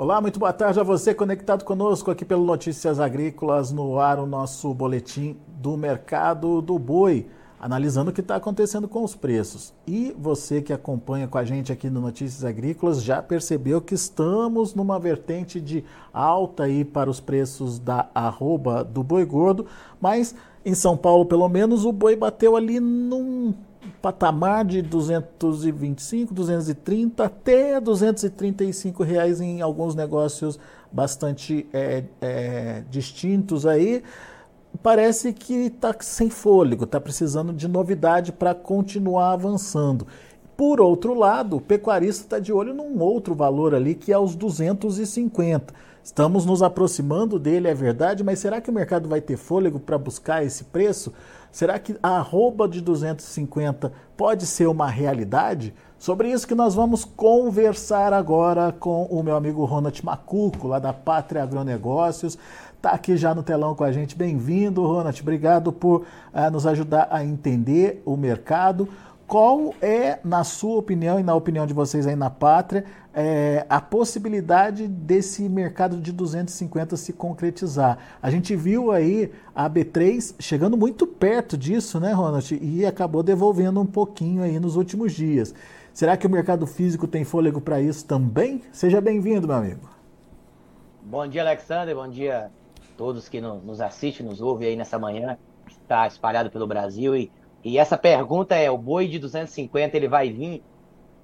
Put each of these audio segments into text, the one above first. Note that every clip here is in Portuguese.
Olá, muito boa tarde a você conectado conosco aqui pelo Notícias Agrícolas no ar, o nosso boletim do mercado do boi, analisando o que está acontecendo com os preços. E você que acompanha com a gente aqui no Notícias Agrícolas já percebeu que estamos numa vertente de alta aí para os preços da arroba do boi gordo, mas em São Paulo, pelo menos, o boi bateu ali num patamar de 225, 230 até 235 reais em alguns negócios bastante é, é, distintos aí. Parece que está sem fôlego, está precisando de novidade para continuar avançando. Por outro lado, o pecuarista está de olho num outro valor ali, que é os 250. Estamos nos aproximando dele, é verdade, mas será que o mercado vai ter fôlego para buscar esse preço? Será que a arroba de 250 pode ser uma realidade? Sobre isso que nós vamos conversar agora com o meu amigo Ronald Macuco, lá da Pátria Agronegócios. Está aqui já no telão com a gente. Bem-vindo, Ronald. Obrigado por uh, nos ajudar a entender o mercado. Qual é, na sua opinião e na opinião de vocês aí na Pátria, é, a possibilidade desse mercado de 250 se concretizar? A gente viu aí a B3 chegando muito perto disso, né, Ronald? E acabou devolvendo um pouquinho aí nos últimos dias. Será que o mercado físico tem fôlego para isso também? Seja bem-vindo, meu amigo. Bom dia, Alexander. Bom dia a todos que nos assistem, nos ouvem aí nessa manhã, está espalhado pelo Brasil e e essa pergunta é: o boi de 250 ele vai vir?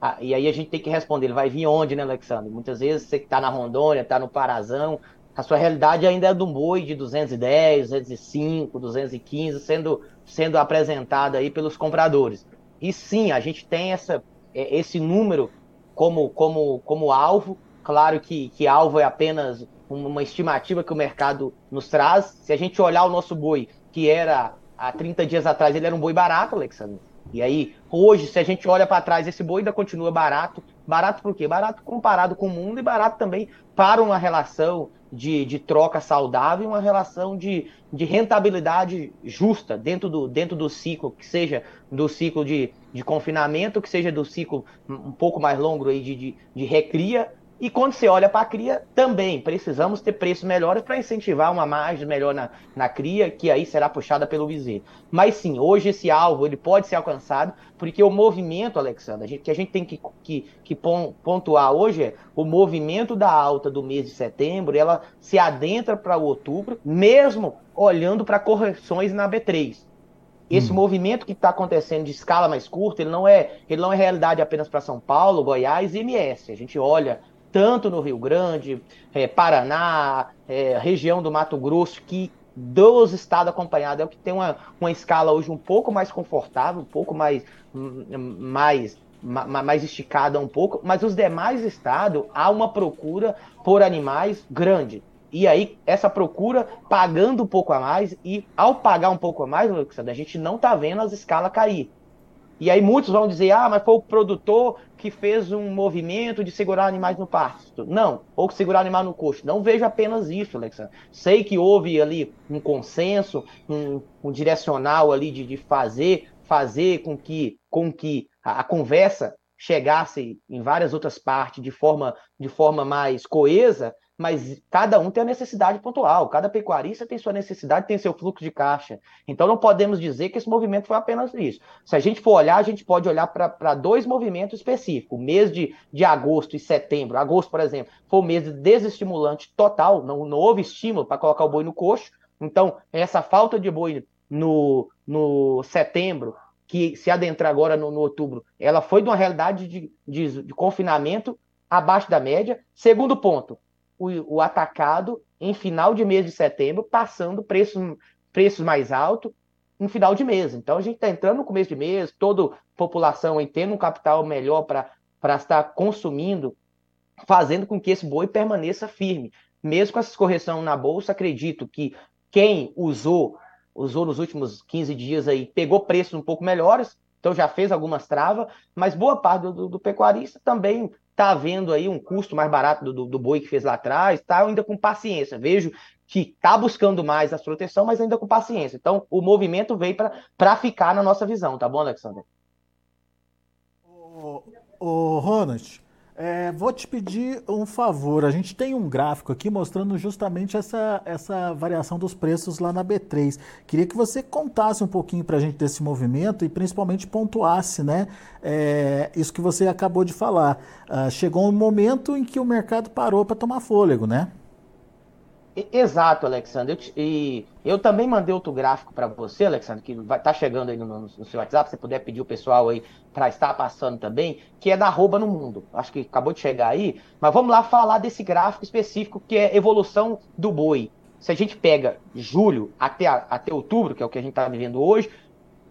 Ah, e aí a gente tem que responder: ele vai vir onde, né, Alexandre? Muitas vezes você que está na Rondônia, está no Parazão, a sua realidade ainda é um boi de 210, 205, 215 sendo, sendo apresentado aí pelos compradores. E sim, a gente tem essa, é, esse número como, como, como alvo. Claro que, que alvo é apenas uma estimativa que o mercado nos traz. Se a gente olhar o nosso boi, que era há 30 dias atrás ele era um boi barato, Alexandre. E aí, hoje, se a gente olha para trás, esse boi ainda continua barato. Barato por quê? Barato comparado com o mundo e barato também para uma relação de, de troca saudável, uma relação de, de rentabilidade justa dentro do, dentro do ciclo, que seja do ciclo de, de confinamento, que seja do ciclo um pouco mais longo aí de, de, de recria, e quando você olha para a cria, também precisamos ter preços melhores para incentivar uma margem melhor na, na cria, que aí será puxada pelo bezerro. Mas sim, hoje esse alvo ele pode ser alcançado, porque o movimento, Alexandre, que a gente tem que, que, que pontuar hoje é o movimento da alta do mês de setembro, ela se adentra para o outubro, mesmo olhando para correções na B3. Esse hum. movimento que está acontecendo de escala mais curta, ele não é, ele não é realidade apenas para São Paulo, Goiás e MS. A gente olha tanto no Rio Grande, é, Paraná, é, região do Mato Grosso, que dos estados acompanhados é o que tem uma, uma escala hoje um pouco mais confortável, um pouco mais, mais, mais esticada um pouco, mas os demais estados há uma procura por animais grande. E aí, essa procura pagando um pouco a mais, e ao pagar um pouco a mais, a gente não está vendo as escalas cair. E aí muitos vão dizer, ah, mas foi o produtor que fez um movimento de segurar animais no pasto. Não, ou segurar animal no coxo. Não vejo apenas isso, Alexandre. Sei que houve ali um consenso, um, um direcional ali de, de, fazer, fazer com que, com que a, a conversa chegasse em várias outras partes de forma, de forma mais coesa, mas cada um tem a necessidade pontual, cada pecuarista tem sua necessidade, tem seu fluxo de caixa. Então não podemos dizer que esse movimento foi apenas isso. Se a gente for olhar, a gente pode olhar para dois movimentos específicos. O mês de, de agosto e setembro, agosto, por exemplo, foi o mês de desestimulante total, não, não houve estímulo para colocar o boi no coxo. Então, essa falta de boi no, no setembro, que se adentrar agora no, no outubro, ela foi de uma realidade de, de, de confinamento abaixo da média. Segundo ponto, o, o atacado em final de mês de setembro, passando preços, preços mais altos no final de mês. Então a gente está entrando no começo de mês, toda população tendo um capital melhor para estar consumindo, fazendo com que esse boi permaneça firme. Mesmo com essa correção na bolsa, acredito que quem usou, usou nos últimos 15 dias aí, pegou preços um pouco melhores, então já fez algumas travas, mas boa parte do, do, pecuarista também está havendo aí um custo mais barato do, do, do boi que fez lá atrás, está ainda com paciência. Vejo que está buscando mais a proteção, mas ainda com paciência. Então, o movimento veio para ficar na nossa visão, tá bom, Alexander? O, o Ronald, É, vou te pedir um favor. A gente tem um gráfico aqui mostrando justamente essa, essa variação dos preços lá na B3. Queria que você contasse um pouquinho para a gente desse movimento e principalmente pontuasse né, é, isso que você acabou de falar. Uh, chegou um momento em que o mercado parou para tomar fôlego, né? Exato, Alexandre. E eu também mandei outro gráfico para você, Alexandre, que vai estar tá chegando aí no, no, seu WhatsApp, se puder pedir o pessoal aí para estar passando também, que é da arroba no mundo. Acho que acabou de chegar aí, mas vamos lá falar desse gráfico específico que é evolução do boi. Se a gente pega julho até, até outubro, que é o que a gente está vivendo hoje,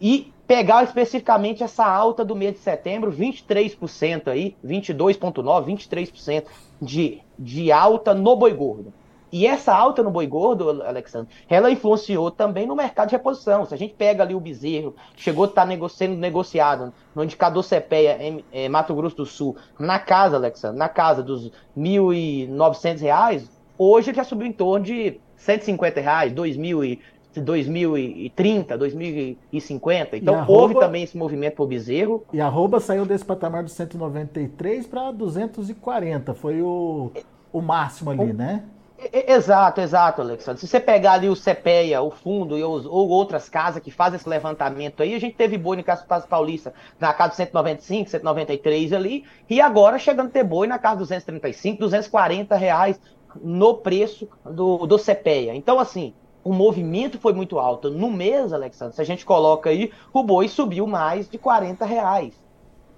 e pegar especificamente essa alta do mês de setembro, 23% aí, 22,9%, 23% de, de alta no boi gordo. E essa alta no boi gordo, Alexandre, ela influenciou também no mercado de reposição. Se a gente pega ali o bezerro, chegou a estar nego sendo negociado no indicador CPEA em, em Mato Grosso do Sul, na casa, Alexandre, na casa dos R$ 1.900, hoje ele já subiu em torno de 150 reais, 2.000 2030, 2050. Então arroba, houve também esse movimento por bezerro. E a arroba saiu desse patamar de 193 para 240. Foi o, o máximo ali, né? Exato, exato, Alexandre. Se você pegar ali o CPEA, o fundo ou, ou outras casas que fazem esse levantamento aí, a gente teve boi no Casa Paulista na casa 195, 193 ali, e agora chegando a ter boi na casa 235, 240 reais no preço do, do CPEA. Então, assim, o movimento foi muito alto. No mês, Alexandre, se a gente coloca aí, o boi subiu mais de 40 reais.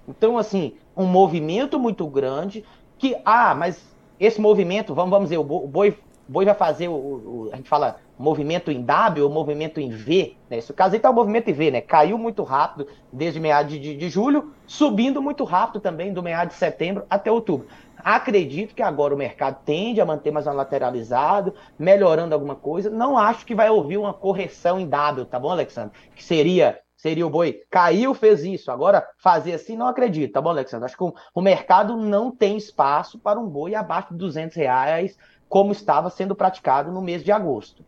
Então, assim, um movimento muito grande que, ah, mas esse movimento, vamos, vamos dizer, o boi, boi vai fazer o, o, a gente fala movimento em W ou movimento em V, né? Caso aí tá o movimento em V, né? Caiu muito rápido desde meados de, de, de, julho, subindo muito rápido também do meado de setembro até outubro. Acredito que agora o mercado tende a manter mais um lateralizado, melhorando alguma coisa. Não acho que vai ouvir uma correção em W, tá bom, Alexandre? Que seria seria o boi. Caiu, fez isso. Agora, fazer assim, não acredito, tá bom, Alexandre? Acho que o, o mercado não tem espaço para um boi abaixo de 200 reais, como estava sendo praticado no mês de agosto.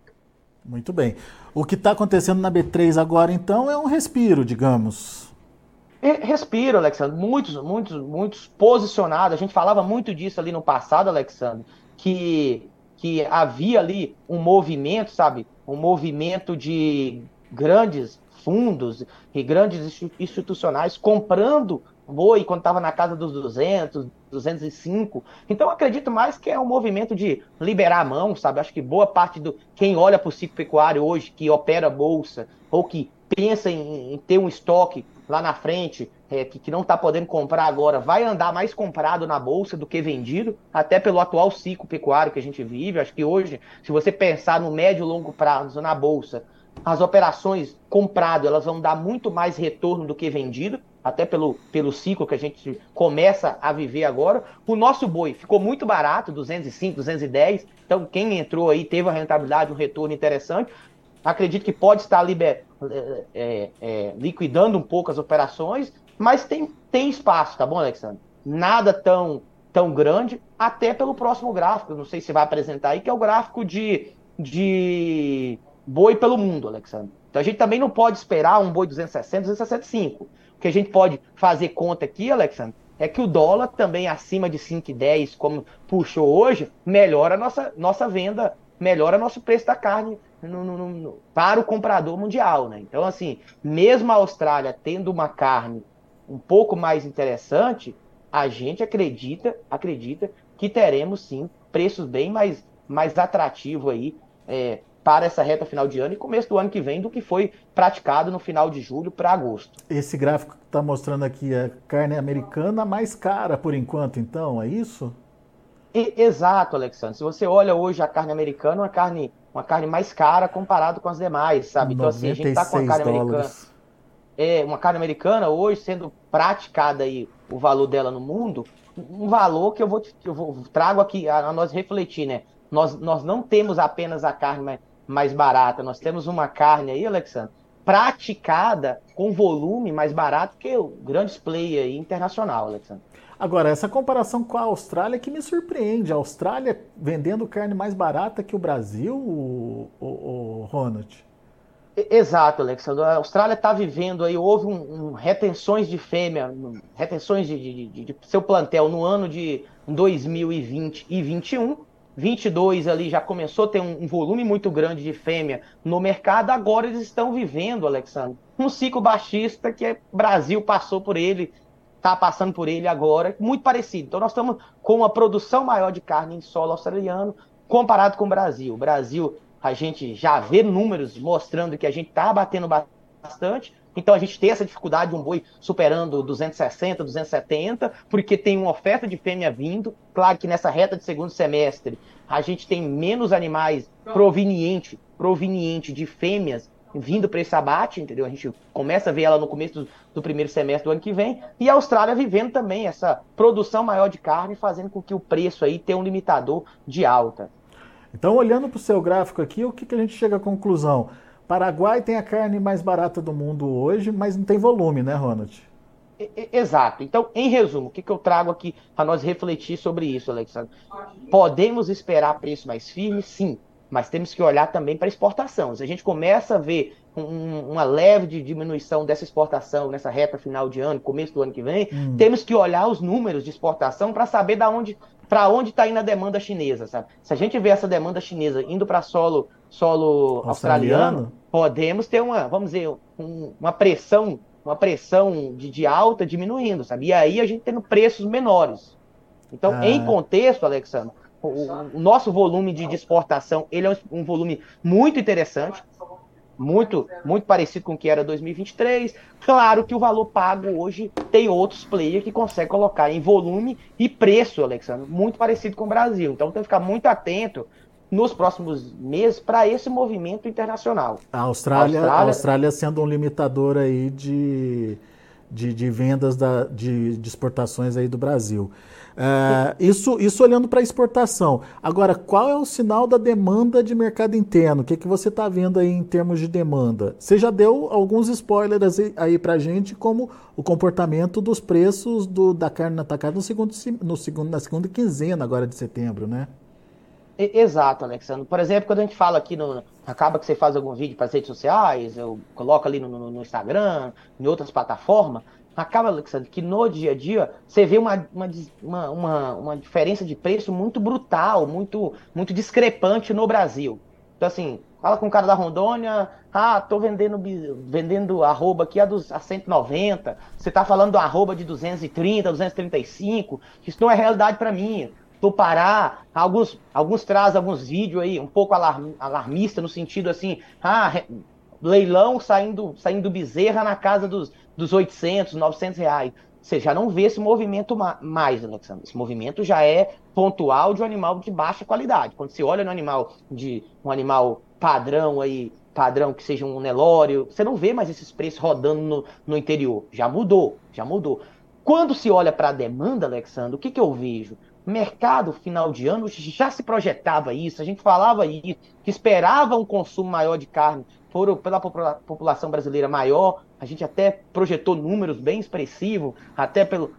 Muito bem. O que está acontecendo na B3 agora, então, é um respiro, digamos. Respiro, Alexandre. Muitos, muitos, muitos posicionados. A gente falava muito disso ali no passado, Alexandre, que, que havia ali um movimento, sabe? Um movimento de grandes fundos e grandes institucionais comprando boi quando estava na casa dos 200, 205. Então acredito mais que é um movimento de liberar a mão, sabe? Acho que boa parte do quem olha para o ciclo pecuário hoje, que opera bolsa ou que pensa em, em ter um estoque lá na frente, é, que, que, não está podendo comprar agora, vai andar mais comprado na bolsa do que vendido, até pelo atual ciclo pecuário que a gente vive. Acho que hoje, se você pensar no médio e longo prazo na bolsa, as operações comprado elas vão dar muito mais retorno do que vendido, até pelo, pelo ciclo que a gente começa a viver agora. O nosso boi ficou muito barato, 205, 210. Então, quem entrou aí teve a rentabilidade, um retorno interessante. Acredito que pode estar liber, é, é, é, liquidando um pouco as operações, mas tem, tem espaço, tá bom, Alexandre? Nada tão, tão grande, até pelo próximo gráfico. Não sei se vai apresentar aí, que é o gráfico de, de boi pelo mundo, Alexandre. Então a gente também não pode esperar um boi 260, 265. O que a gente pode fazer conta aqui, Alexandre, é que o dólar também acima de 5,10, como puxou hoje, melhora a nossa, nossa venda, melhora nosso preço da carne no, no, no, para o comprador mundial. Né? Então, assim, mesmo a Austrália tendo uma carne um pouco mais interessante, a gente acredita, acredita que teremos sim preços bem mais, mais atrativos aí é, para essa reta final de ano e começo do ano que vem do que foi praticado no final de julho para agosto. Esse gráfico que está mostrando aqui é carne americana mais cara por enquanto, então, é isso? E, exato, Alexandre. Se você olha hoje a carne americana, uma carne, uma carne mais cara comparado com as demais, sabe? Então, assim, a gente está com a carne dólares. americana. É, uma carne americana hoje sendo praticada aí o valor dela no mundo, um valor que eu vou, eu vou trago aqui a, a nós refletir, né? Nós, nós não temos apenas a carne mais barata. Nós temos uma carne aí, Alexandre, praticada com volume mais barato que o grande player aí internacional, Alexandre. Agora, essa comparação com a Austrália que me surpreende. A Austrália vendendo carne mais barata que o Brasil, o, o, o Ronald? Exato, Alexandre. A Austrália está vivendo aí, houve um, um, retenções de fêmea, retenções de, de, de, de, seu plantel no ano de 2020 e 21. 22 ali já começou a ter um, um volume muito grande de fêmea no mercado. Agora eles estão vivendo, Alexandre, um ciclo baixista que o é, Brasil passou por ele, está passando por ele agora, muito parecido. Então nós estamos com uma produção maior de carne em solo australiano comparado com o Brasil. O Brasil a gente já vê números mostrando que a gente está batendo bastante. Então a gente tem essa dificuldade de um boi superando 260, 270, porque tem uma oferta de fêmea vindo. Claro que nessa reta de segundo semestre a gente tem menos animais proveniente, proveniente de fêmeas vindo para esse abate, entendeu? A gente começa a ver ela no começo do, do, primeiro semestre do ano que vem, e a Austrália vivendo também essa produção maior de carne, fazendo com que o preço aí tenha um limitador de alta. Então, olhando para o seu gráfico aqui, o que, que a gente chega à conclusão? Paraguai tem a carne mais barata do mundo hoje, mas não tem volume, né, Ronald? Exato. Então, em resumo, o que, que eu trago aqui para nós refletir sobre isso, Alexandre? Podemos esperar preço mais firme? Sim, mas temos que olhar também para exportação. Se a gente começa a ver um, uma leve diminuição dessa exportação nessa reta final de ano, começo do ano que vem, hum. temos que olhar os números de exportação para saber da onde para onde está indo a demanda chinesa, sabe? Se a gente vê essa demanda chinesa indo para solo solo australiano, australiano, podemos ter uma, vamos dizer, um, uma pressão, uma pressão de, de, alta diminuindo, sabe? E aí a gente tendo preços menores. Então, ah. em contexto, Alexandre, o, o, nosso volume de, de exportação, ele é um, um volume muito interessante muito, muito parecido com o que era 2023. Claro que o valor pago hoje tem outros players que conseguem colocar em volume e preço, Alexandre, muito parecido com o Brasil. Então tem que ficar muito atento nos próximos meses para esse movimento internacional. A Austrália, a Austrália, a Austrália sendo um limitador aí de, de, de vendas da, de, de exportações aí do Brasil. É, isso, isso olhando para a exportação. Agora, qual é o sinal da demanda de mercado interno? O que, que você está vendo aí em termos de demanda? Você já deu alguns spoilers aí para a gente, como o comportamento dos preços do, da carne atacada no segundo, no segundo, na segunda quinzena agora de setembro, né? Exato, Alexandre. Por exemplo, quando a gente fala aqui no. Acaba que você faz algum vídeo para as redes sociais, eu coloco ali no, no, no Instagram, em outras plataformas acaba, Alexandre, que no dia a dia você vê uma, uma, uma, uma, diferença de preço muito brutal, muito, muito discrepante no Brasil. Então, assim, fala com o cara da Rondônia, ah, tô vendendo, vendendo arroba aqui a, dos, a 190, você tá falando do arroba de 230, 235, isso não é realidade para mim. Do Pará, alguns, alguns trazem alguns vídeos aí um pouco alarm, alarmista no sentido assim, ah, leilão saindo, saindo bezerra na casa dos, dos 800, 900 reais. Você já não vê esse movimento mais, Alexandre. Esse movimento já é pontual de um animal de baixa qualidade. Quando você olha no animal de um animal padrão aí, padrão que seja um Nelório, você não vê mais esses preços rodando no, no interior. Já mudou, já mudou. Quando se olha para a demanda, Alexandre, o que, que eu vejo? Mercado final de ano já se projetava isso, a gente falava isso, que esperava um consumo maior de carne por, pela população brasileira maior, a gente até projetou números bem expressivos, até pelo,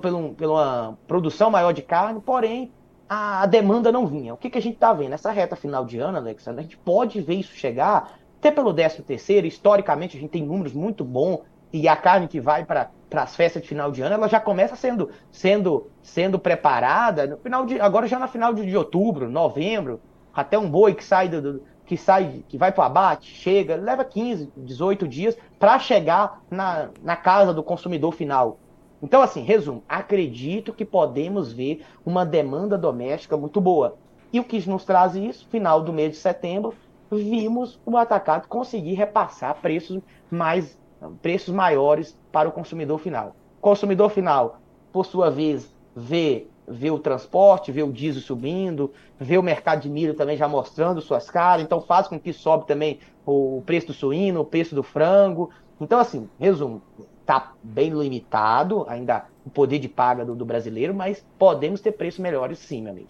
pelo, pela produção maior de carne, porém a, demanda não vinha. O que, que a gente está vendo? Essa reta final de ano, Alexandre, a gente pode ver isso chegar até pelo 13 terceiro, historicamente a gente tem números muito bons, e a carne que vai para as festas de final de ano, ela já começa sendo, sendo, sendo preparada no final de, agora já na final de, de outubro, novembro, até um boi que sai do, do que sai, que vai para o abate, chega, leva 15, 18 dias para chegar na, na casa do consumidor final. Então, assim, resumo, acredito que podemos ver uma demanda doméstica muito boa. E o que nos traz isso? Final do mês de setembro, vimos o atacado conseguir repassar preços mais preços maiores para o consumidor final. O consumidor final, por sua vez, vê vê o transporte, vê o diesel subindo, vê o mercado de milho também já mostrando suas caras, então faz com que sobe também o preço do suíno, o preço do frango. Então, assim, resumo, está bem limitado ainda o poder de paga do, do brasileiro, mas podemos ter preços melhores sim, meu amigo.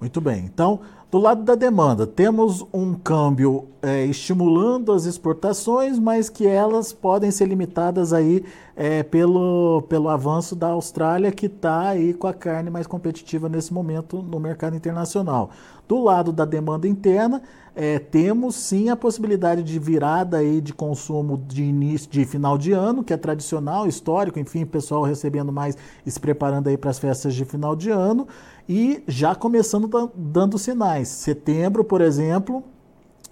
Muito bem. Então, do lado da demanda, temos um câmbio é, estimulando as exportações, mas que elas podem ser limitadas aí é, pelo, pelo avanço da Austrália, que está aí com a carne mais competitiva nesse momento no mercado internacional. Do lado da demanda interna, é, temos sim a possibilidade de virada aí de consumo de início de final de ano, que é tradicional, histórico, enfim, pessoal recebendo mais e se preparando aí para as festas de final de ano e já começando dando sinais. Setembro, por exemplo,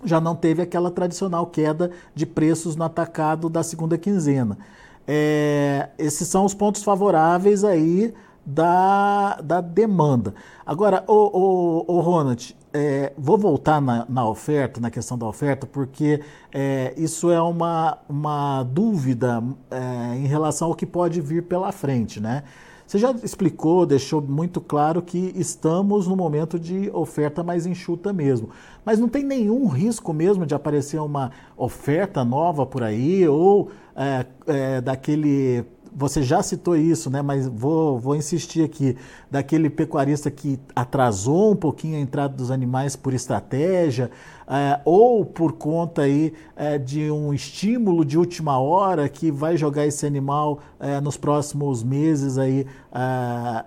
já não teve aquela tradicional queda de preços no atacado da segunda quinzena. É, esses são os pontos favoráveis aí da, da demanda. Agora, o, o, o Ronald, é, vou voltar na, na, oferta, na questão da oferta, porque é, isso é uma, uma dúvida é, em relação ao que pode vir pela frente, né? Você já explicou, deixou muito claro que estamos no momento de oferta mais enxuta mesmo. Mas não tem nenhum risco mesmo de aparecer uma oferta nova por aí ou é, é, daquele você já citou isso, né? Mas vou, vou insistir aqui, daquele pecuarista que atrasou um pouquinho a entrada dos animais por estratégia, é, ou por conta aí é, de um estímulo de última hora que vai jogar esse animal é, nos próximos meses aí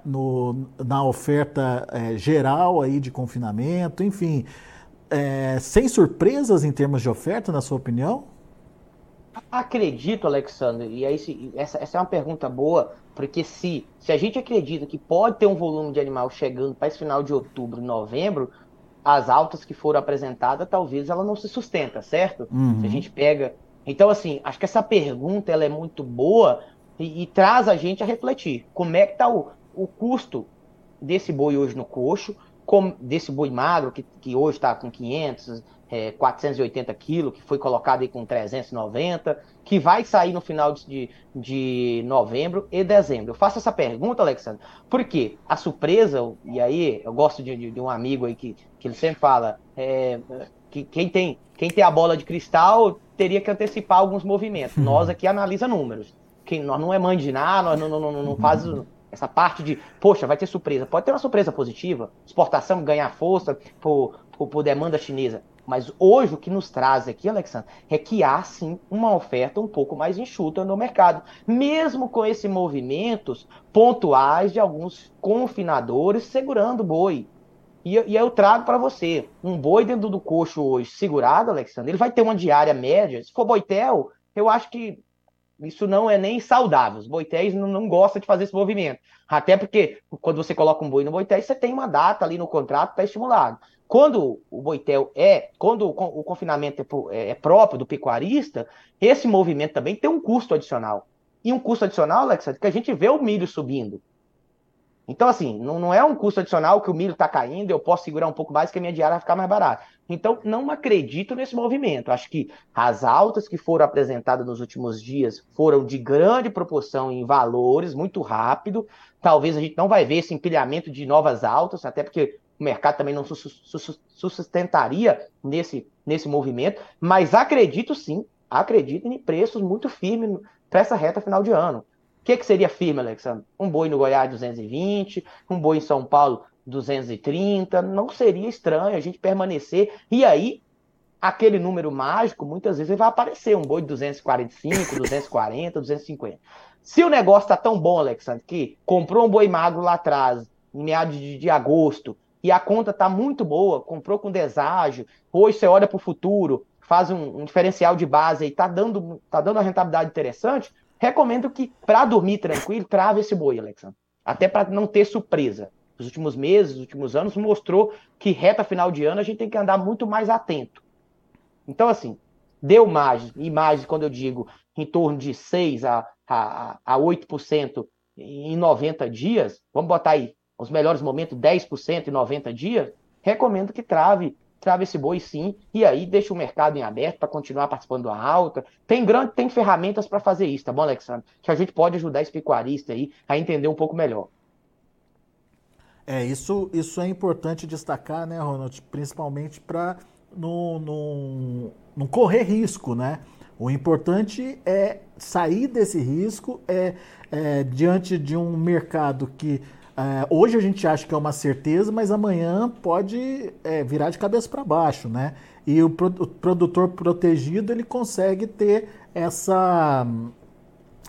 no, na oferta geral aí de confinamento, enfim. sem surpresas em termos de oferta, na sua opinião? Acredito, Alexandre, e aí essa, essa é uma pergunta boa, porque se, se a gente acredita que pode ter um volume de animal chegando para esse final de outubro, novembro, as altas que foram apresentadas, talvez ela não se sustenta, certo? Uhum. Se a gente pega. Então, assim, acho que essa pergunta ela é muito boa e, e traz a gente a refletir. Como é que está o, o custo desse boi hoje no coxo, com, desse boi magro, que, que hoje está com 500, é, 480 quilos, que foi colocado aí com 390, que vai sair no final de, de novembro e dezembro. Eu faço essa pergunta, Alexandre, porque a surpresa, e aí eu gosto de, de, de um amigo aí que, que ele sempre fala, é, que quem tem, quem tem a bola de cristal teria que antecipar alguns movimentos. Nós aqui analisa números. Quem, nós não é mãe de nada, nós não, não, não, não faz essa parte de, poxa, vai ter surpresa. Pode ter uma surpresa positiva, exportação ganhar força por, por, por demanda chinesa. Mas hoje o que nos traz aqui, Alexandre, é que há sim uma oferta um pouco mais enxuta no mercado, mesmo com esses movimentos pontuais de alguns confinadores segurando o boi. E, e eu trago para você, um boi dentro do coxo hoje segurado, Alexandre, ele vai ter uma diária média. Se for boitel, eu acho que isso não é nem saudável. Os boitéis não, não gostam de fazer esse movimento. Até porque quando você coloca um boi no boitel, você tem uma data ali no contrato para estimulado. Quando o boitel é, quando o confinamento é, é, é próprio do pecuarista, esse movimento também tem um custo adicional. E um custo adicional, Alexa, que a gente vê o milho subindo. Então, assim, não, não é um custo adicional que o milho está caindo, eu posso segurar um pouco mais que a minha diária vai ficar mais barata. Então, não acredito nesse movimento. Acho que as altas que foram apresentadas nos últimos dias foram de grande proporção em valores, muito rápido. Talvez a gente não vai ver esse empilhamento de novas altas, até porque o mercado também não sustentaria nesse, nesse movimento, mas acredito sim, acredito em preços muito firmes para essa reta final de ano. Que, que seria firme, Alexandre? Um boi no Goiás 220, um boi em São Paulo 230, não seria estranho a gente permanecer. E aí, aquele número mágico, muitas vezes vai aparecer um boi de 245, 240, 250. Se o negócio está tão bom, Alexandre, que comprou um boi magro lá atrás, em meados de, de agosto, e a conta está muito boa, comprou com deságio, hoje você olha para o futuro, faz um, um, diferencial de base e está dando, tá dando uma rentabilidade interessante, recomendo que, para dormir tranquilo, trave esse boi, Alexandre. Até para não ter surpresa. Os últimos meses, os últimos anos, mostrou que reta final de ano a gente tem que andar muito mais atento. Então, assim, deu margem, e margem, quando eu digo em torno de 6 a, a, a 8% em 90 dias, vamos botar aí os melhores momentos, 10% em 90 dias, recomendo que trave, trave esse boi sim, e aí deixa o mercado em aberto para continuar participando da alta. Tem grande, tem ferramentas para fazer isso, tá bom, Alexandre? Que a gente pode ajudar esse pecuarista aí a entender um pouco melhor. É, isso, isso é importante destacar, né, Ronald? Principalmente para não correr risco, né? O importante é sair desse risco é, é diante de um mercado que é, hoje a gente acha que é uma certeza, mas amanhã pode é, virar de cabeça para baixo, né? E o, pro, o, produtor protegido ele consegue ter essa,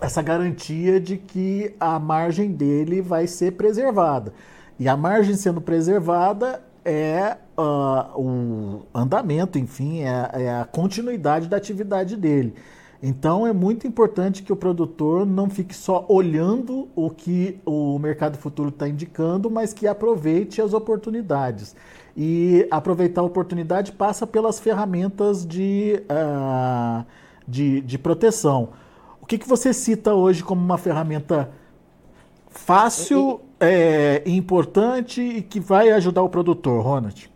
essa garantia de que a margem dele vai ser preservada. E a margem sendo preservada é uh, o andamento, enfim, é, é a continuidade da atividade dele. Então é muito importante que o produtor não fique só olhando o que o mercado futuro está indicando, mas que aproveite as oportunidades. E aproveitar a oportunidade passa pelas ferramentas de, uh, de, de, proteção. O que, que você cita hoje como uma ferramenta fácil, é, importante e que vai ajudar o produtor, Ronald?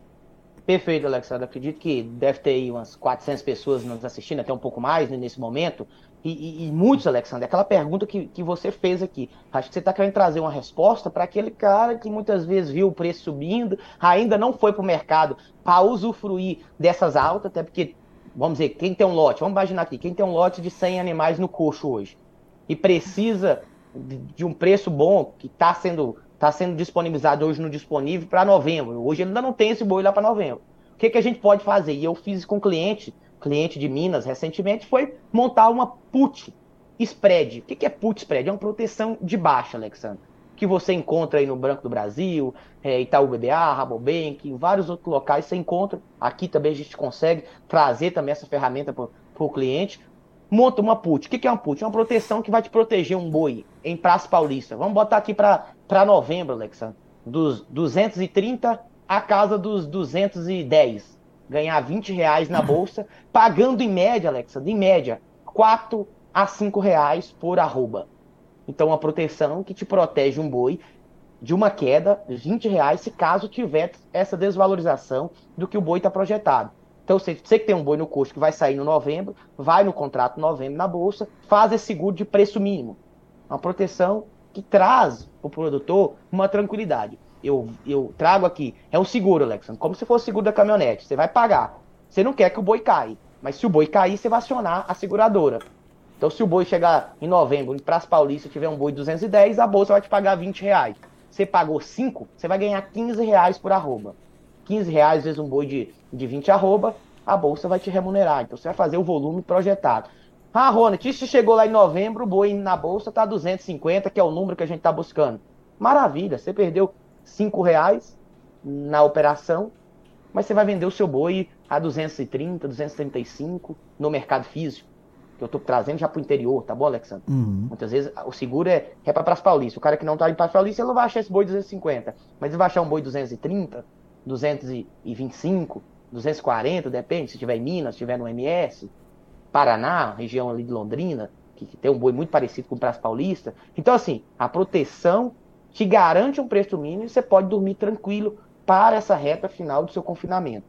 Perfeito, Alexandre. Acredito que deve ter aí umas 400 pessoas nos assistindo, até um pouco mais né, nesse momento. E, e, e, muitos, Alexandre, aquela pergunta que, que você fez aqui. Acho que você está querendo trazer uma resposta para aquele cara que muitas vezes viu o preço subindo, ainda não foi para o mercado para usufruir dessas altas, até porque, vamos dizer, quem tem um lote, vamos imaginar aqui, quem tem um lote de 100 animais no coxo hoje e precisa de, de um preço bom, que está sendo está sendo disponibilizado hoje no disponível para novembro. Hoje ainda não tem esse boi lá para novembro. O que, que a gente pode fazer? E eu fiz com cliente, cliente de Minas recentemente, foi montar uma put spread. O que, que é put spread? É uma proteção de baixa, Alexandre. Que você encontra aí no Branco do Brasil, é, Itaú BBA, Rabobank, em vários outros locais você encontra. Aqui também a gente consegue trazer também essa ferramenta para o cliente monta uma put. O que é uma put? É uma proteção que vai te proteger um boi em Praça Paulista. Vamos botar aqui para novembro, Alexandre. Dos 230 a casa dos 210. Ganhar 20 reais na bolsa, pagando em média, Alexandre, em média, 4 a 5 reais por arroba. Então, uma proteção que te protege um boi de uma queda, 20 reais, se caso tiver essa desvalorização do que o boi está projetado. Então, você, você que tem um boi no custo que vai sair no novembro, vai no contrato novembro na bolsa, faz esse seguro de preço mínimo. Uma proteção que traz para o produtor uma tranquilidade. Eu, eu trago aqui, é um seguro, Alexandre, como se fosse o seguro da caminhonete. Você vai pagar. Você não quer que o boi caia, mas se o boi cair, você vai acionar a seguradora. Então, se o boi chegar em novembro, em Praça Paulista, tiver um boi de 210, a bolsa vai te pagar 20 reais. Você pagou 5, você vai ganhar 15 reais por arroba. 15 reais vezes um boi de, de 20 arroba, a bolsa vai te remunerar. Então você vai fazer o volume projetado. Ah, Ronald, se chegou lá em novembro, o boi na bolsa está 250, que é o número que a gente está buscando. Maravilha, você perdeu 5 reais na operação, mas você vai vender o seu boi a 230, 235 no mercado físico. Que eu estou trazendo já para o interior, tá bom, Alexandre? Uhum. Muitas vezes o seguro é, é para Praça Paulista. O cara que não está em Praça Paulista, ele não vai achar esse boi 250. Mas ele vai achar um boi 230, 225, 240, depende, se tiver em Minas, se tiver no MS, Paraná, região ali de Londrina, que, que tem um boi muito parecido com o Praça Paulista. Então, assim, a proteção te garante um preço mínimo e você pode dormir tranquilo para essa reta final do seu confinamento.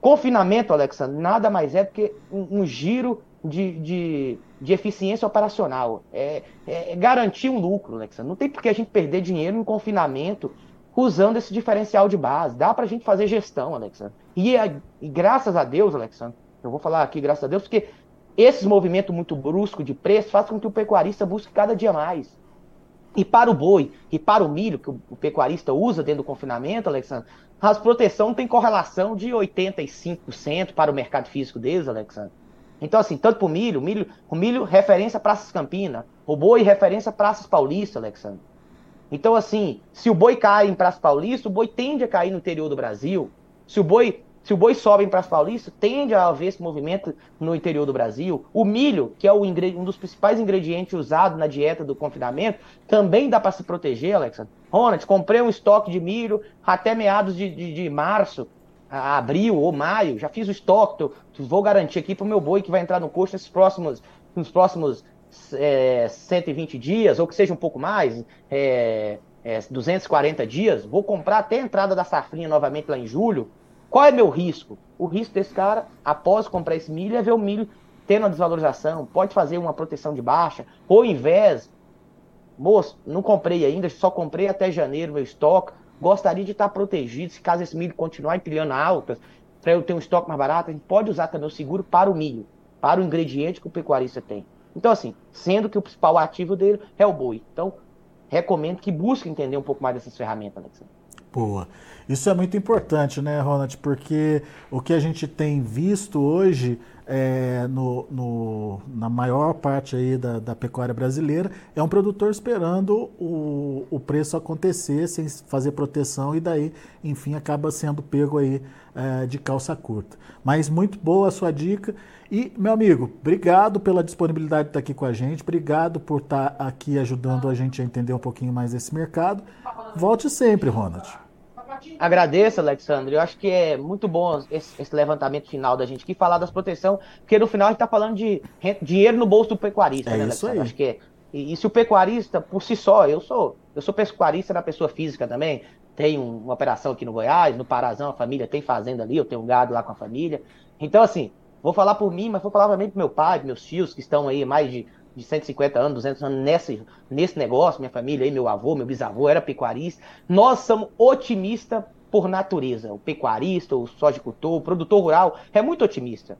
Confinamento, Alexandre, nada mais é do que um, um giro de, de, de, eficiência operacional. É, é, é, garantir um lucro, Alexandre. Não tem por que a gente perder dinheiro em confinamento usando esse diferencial de base. Dá para a gente fazer gestão, Alexandre. E, e, graças a Deus, Alexandre, eu vou falar aqui graças a Deus, porque esse movimento muito brusco de preço faz com que o pecuarista busque cada dia mais. E para o boi e para o milho, que o, o pecuarista usa dentro do confinamento, Alexandre, as proteção tem correlação de 85% para o mercado físico deles, Alexandre. Então, assim, tanto para o milho, milho, o milho referência Praças Campina, o boi referência Praças Paulista, Alexandre. Então, assim, se o boi cai em Praça Paulista, o boi tende a cair no interior do Brasil. Se o boi, se o boi sobe em Praça Paulista, tende a haver esse movimento no interior do Brasil. O milho, que é o um dos principais ingredientes usados na dieta do confinamento, também dá para se proteger, Alexa. Ronald, comprei um estoque de milho até meados de, de, de março, abril ou maio. Já fiz o estoque, tô, vou garantir aqui para o meu boi que vai entrar no custo nesses próximos, nos próximos é, 120 dias, ou que seja um pouco mais, é, é, 240 dias, vou comprar até a entrada da safrinha novamente lá em julho. Qual é meu risco? O risco desse cara, após comprar esse milho, é ver o milho tendo a desvalorização, pode fazer uma proteção de baixa, ou ao invés, moço, não comprei ainda, só comprei até janeiro meu estoque, gostaria de estar protegido, se caso esse milho continuar empilhando altas, para eu ter um estoque mais barato, a gente pode usar também o seguro para o milho, para o ingrediente que o pecuarista tem. Então, assim, sendo que o principal ativo dele é o boi. Então, recomendo que busque entender um pouco mais dessas ferramentas, Alexandre. Boa. Isso é muito importante, né, Ronald? Porque o que a gente tem visto hoje é, no, no, na maior parte aí da, da, pecuária brasileira, é um produtor esperando o, o preço acontecer sem fazer proteção e daí, enfim, acaba sendo pego aí é, de calça curta. Mas muito boa a sua dica. E, meu amigo, obrigado pela disponibilidade de estar aqui com a gente, obrigado por estar aqui ajudando a gente a entender um pouquinho mais esse mercado. Volte sempre, Ronald. Agradeço, Alexandre. Eu acho que é muito bom esse, esse, levantamento final da gente aqui, falar das proteção, porque no final a gente está falando de dinheiro no bolso do pecuarista, é né, Isso aí. Acho que é. E, e, se o pecuarista, por si só, eu sou, eu sou pecuarista na pessoa física também, tenho uma operação aqui no Goiás, no Parazão, a família tem fazenda ali, eu tenho um gado lá com a família. Então, assim, vou falar por mim, mas vou falar também pro meu pai, meus tios que estão aí mais de, de 150 anos, 200 anos nesse, nesse negócio, minha família aí, meu avô, meu bisavô era pecuarista. Nós somos otimistas por natureza. O pecuarista, o sojicultor, o produtor rural é muito otimista.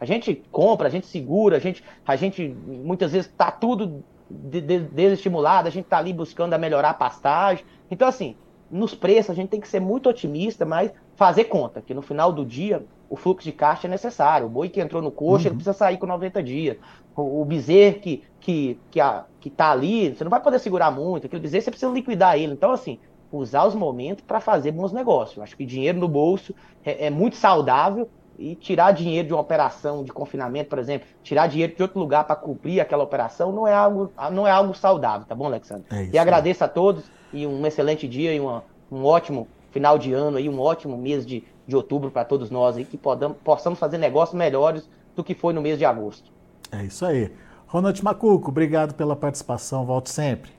A gente compra, a gente segura, a gente, a gente muitas vezes está tudo de, de, desestimulado, a gente está ali buscando a melhorar a pastagem. Então, assim, nos preços a gente tem que ser muito otimista, mas fazer conta, que no final do dia o fluxo de caixa é necessário. O boi que entrou no coxo, uhum. ele precisa sair com 90 dias. O, o bezerro que, que, que, a, que tá ali, você não vai poder segurar muito. Aquele bezerro você precisa liquidar ele. Então, assim, usar os momentos para fazer bons negócios. Acho que dinheiro no bolso é, é, muito saudável e tirar dinheiro de uma operação de confinamento, por exemplo, tirar dinheiro de outro lugar para cumprir aquela operação não é algo, não é algo saudável, tá bom, Alexandre? É e agradeço a todos e um excelente dia e uma, um ótimo final de ano aí, um ótimo mês de, de outubro para todos nós aí, que podamos, possamos fazer negócios melhores do que foi no mês de agosto. É isso aí. Ronald Macuco, obrigado pela participação, volte sempre.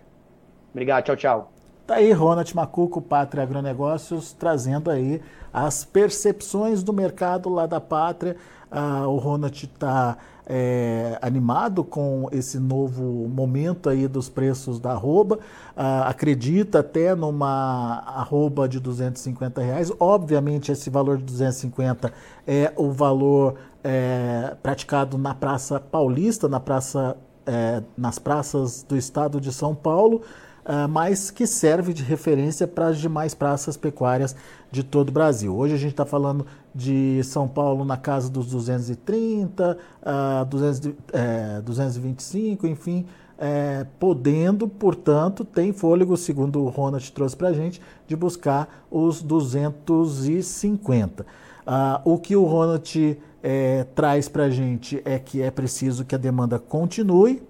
Obrigado, tchau, tchau. Tá aí Ronald Macuco, Pátria Agronegócios, trazendo aí as percepções do mercado lá da Pátria. Ah, o Ronald está é, animado com esse novo momento aí dos preços da arroba, ah, acredita até numa arroba de 250 reais. Obviamente esse valor de 250 é o valor é, praticado na Praça Paulista, na praça, é, nas praças do estado de São Paulo. Uh, mas que serve de referência para as demais praças pecuárias de todo o Brasil. Hoje a gente está falando de São Paulo na casa dos 230, uh, 200, é, 225, enfim, é, podendo, portanto, tem fôlego, segundo o Ronald trouxe para a gente, de buscar os 250. Uh, ah, o que o Ronald é, traz para a gente é que é preciso que a demanda continue,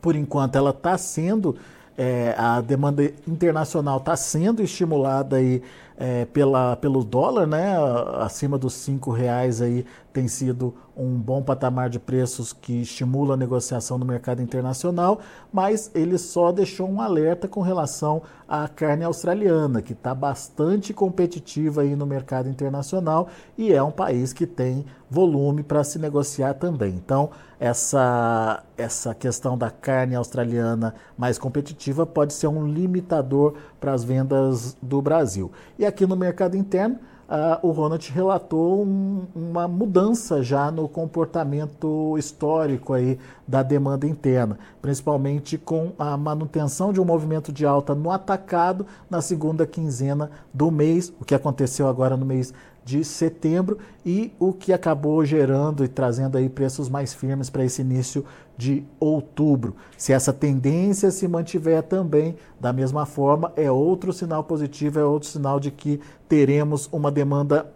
por enquanto ela está sendo é, a demanda internacional está sendo estimulada aí, é, pela, pelo dólar, né? Acima dos cinco reais aí tem sido um bom patamar de preços que estimula a negociação no mercado internacional, mas ele só deixou um alerta com relação à carne australiana, que está bastante competitiva aí no mercado internacional e é um país que tem volume para se negociar também. Então, essa, essa questão da carne australiana mais competitiva pode ser um limitador para as vendas do Brasil. E aqui no mercado interno, uh, o Ronald relatou um, uma mudança já no comportamento histórico aí da demanda interna, principalmente com a manutenção de um movimento de alta no atacado na segunda quinzena do mês, o que aconteceu agora no mês de setembro e o que acabou gerando e trazendo aí preços mais firmes para esse início de outubro. Se essa tendência se mantiver também da mesma forma, é outro sinal positivo, é outro sinal de que teremos uma demanda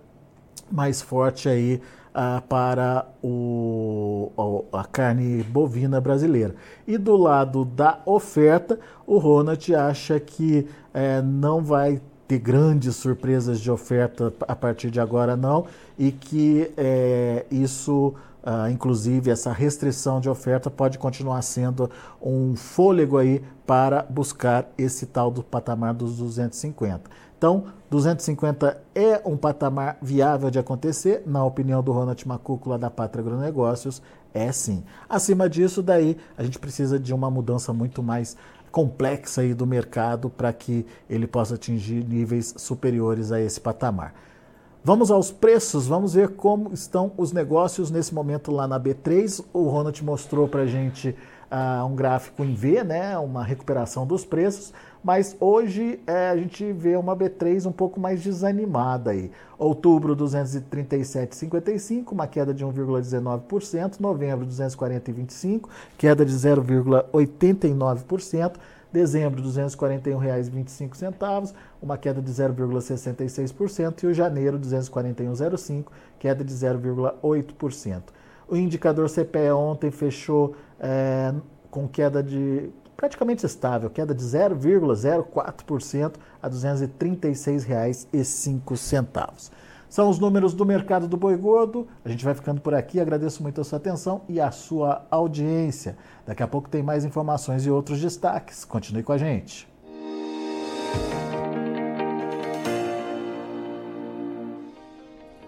mais forte aí ah, para o, a carne bovina brasileira. E do lado da oferta, o Ronald acha que eh, não vai ter grandes surpresas de oferta a partir de agora, não, e que é, isso, ah, inclusive, essa restrição de oferta pode continuar sendo um fôlego aí para buscar esse tal do patamar dos 250. Então, 250 é um patamar viável de acontecer, na opinião do Ronald Macúcula da Pátria Agronegócios, é sim. Acima disso, daí a gente precisa de uma mudança muito mais complexa aí do mercado para que ele possa atingir níveis superiores a esse patamar. Vamos aos preços, vamos ver como estão os negócios nesse momento lá na B3. O Ronald mostrou para a gente uh, um gráfico em V, né, uma recuperação dos preços, mas hoje é, a gente vê uma B3 um pouco mais desanimada aí. Outubro 237,55, uma queda de 1,19%, novembro 240,25, queda de 0,89%, dezembro R$ 241,25, uma queda de 0,66% e o janeiro R$ 241,05, queda de 0,8%. O indicador CPE ontem fechou é, com queda de praticamente estável, queda de 0,04% a R$ 236,05. São os números do mercado do boi gordo. A gente vai ficando por aqui. Agradeço muito a sua atenção e a sua audiência. Daqui a pouco tem mais informações e outros destaques. Continue com a gente.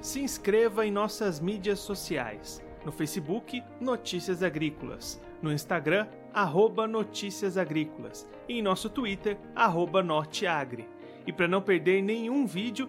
Se inscreva em nossas mídias sociais. No Facebook, Notícias Agrícolas. No Instagram, arroba Notícias Agrícolas. E em nosso Twitter, arroba Norteagri. E para não perder nenhum vídeo,